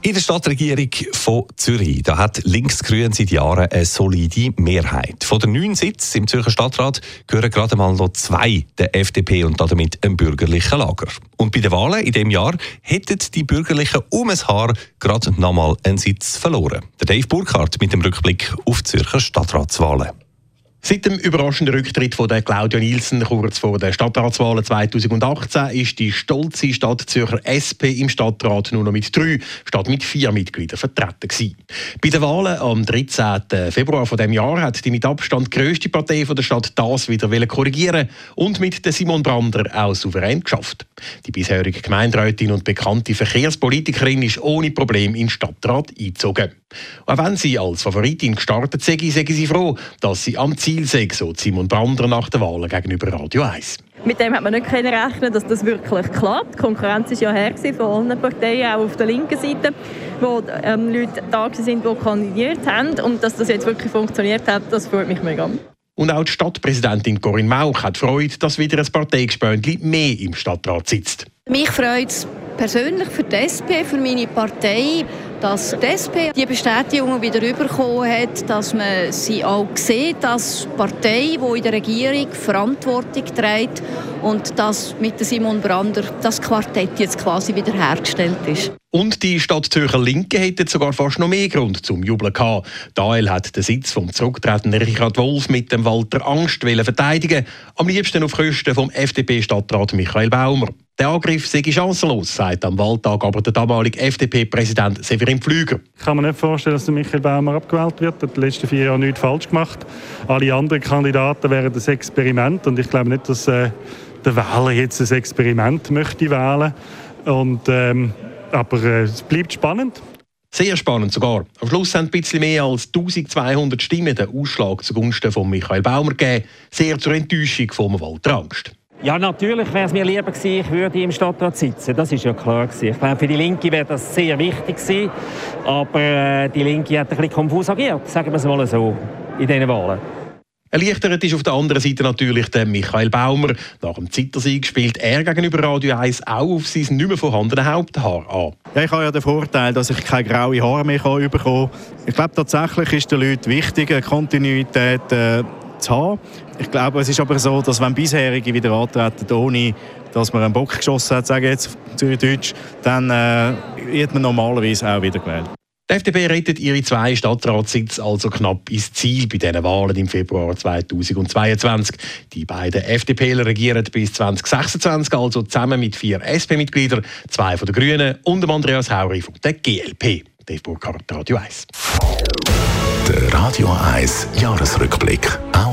In der Stadtregierung von Zürich da hat Linksgrün seit Jahren eine solide Mehrheit. Von den neun Sitzen im Zürcher Stadtrat gehören gerade mal noch zwei der FDP und damit einem bürgerlichen Lager. Und bei den Wahlen in dem Jahr hätten die Bürgerlichen um ein Haar gerade nochmal einen Sitz verloren. Der Dave Burkhardt mit dem Rückblick auf die Zürcher Stadtratswahlen. Seit dem überraschenden Rücktritt von der Claudia Nielsen kurz vor den Stadtratswahlen 2018 ist die stolze Stadt Zürcher SP im Stadtrat nur noch mit drei statt mit vier Mitgliedern vertreten gewesen. Bei den Wahlen am 13. Februar von dem Jahr hat die mit Abstand grösste Partei von der Stadt das wieder korrigieren und mit der Simon Brander auch souverän geschafft. Die bisherige Gemeinderätin und bekannte Verkehrspolitikerin ist ohne Problem in den Stadtrat eingezogen. Auch wenn sie als Favoritin gestartet sei, sei sie froh, dass sie am Ziel sei, so Simon Brander nach der Wahl gegenüber Radio 1. Mit dem hat man nicht rechnen dass das wirklich klappt. Die Konkurrenz war ja her von allen Parteien, auch auf der linken Seite, wo ähm, Leute da sind, die kandidiert haben. Und dass das jetzt wirklich funktioniert hat, das freut mich mega. Und auch die Stadtpräsidentin Corinne Mauch hat Freude, dass wieder ein Parteigespöntli mehr im Stadtrat sitzt. Mich freut es persönlich für die SP, für meine Partei, dass die SP die Bestätigung wieder bekommen hat, dass man sie auch sieht als Partei, die in der Regierung Verantwortung trägt und dass mit Simon Brander das Quartett jetzt quasi wieder hergestellt ist. Und die Stadt Zürcher Linke hätte sogar fast noch mehr Grund zum Jubeln gehabt. Dael hat den Sitz vom zurücktretenden Richard Wolf mit dem Walter Angst verteidigen, am liebsten auf Kosten vom FDP-Stadtrat Michael Baumer. Der Angriff sei chancenlos, sagt am Wahltag aber der damalige FDP-Präsident Severin Pflüger. Ich kann mir nicht vorstellen, dass Michael Baumer abgewählt wird. Er hat den letzten vier Jahren nichts falsch gemacht. Alle anderen Kandidaten wären das Experiment. Und ich glaube nicht, dass äh, der Wähler jetzt ein Experiment möchte wählen. Und, ähm, aber äh, es bleibt spannend. Sehr spannend sogar. Am Schluss haben ein bisschen mehr als 1200 Stimmen den Ausschlag zugunsten von Michael Baumer gegeben. Sehr zur Enttäuschung von Walter Angst. Ja, natürlich wäre es mir lieber gewesen, ich würde im Stadtrat sitzen. Das ist ja klar gewesen. Ich glaube, für die Linke wäre das sehr wichtig gewesen. Aber äh, die Linke hat ein bisschen konfus agiert, sagen wir es mal so, in diesen Wahlen. Erleichtert ist auf der anderen Seite natürlich der Michael Baumer. Nach dem Zittersieg spielt er gegenüber Radio 1 auch auf sein nicht mehr vorhandene Haupthaar an. Ja, ich habe ja den Vorteil, dass ich keine graue Haare mehr bekommen kann. Ich glaube, tatsächlich ist den Leuten wichtig, eine Kontinuität äh, zu haben. Ich glaube, es ist aber so, dass wenn bisherige wieder antreten, ohne dass man einen Bock geschossen hat, sage ich jetzt Deutsch, dann äh, wird man normalerweise auch wieder gewählt. Die FDP rettet ihre zwei Stadtratssitze also knapp ins Ziel bei diesen Wahlen im Februar 2022. Die beiden FDPler regieren bis 2026, also zusammen mit vier SP-Mitgliedern, zwei von den Grünen und dem Andreas Hauri von der GLP. Dave Burkhardt, Radio 1. Der Radio 1 Jahresrückblick.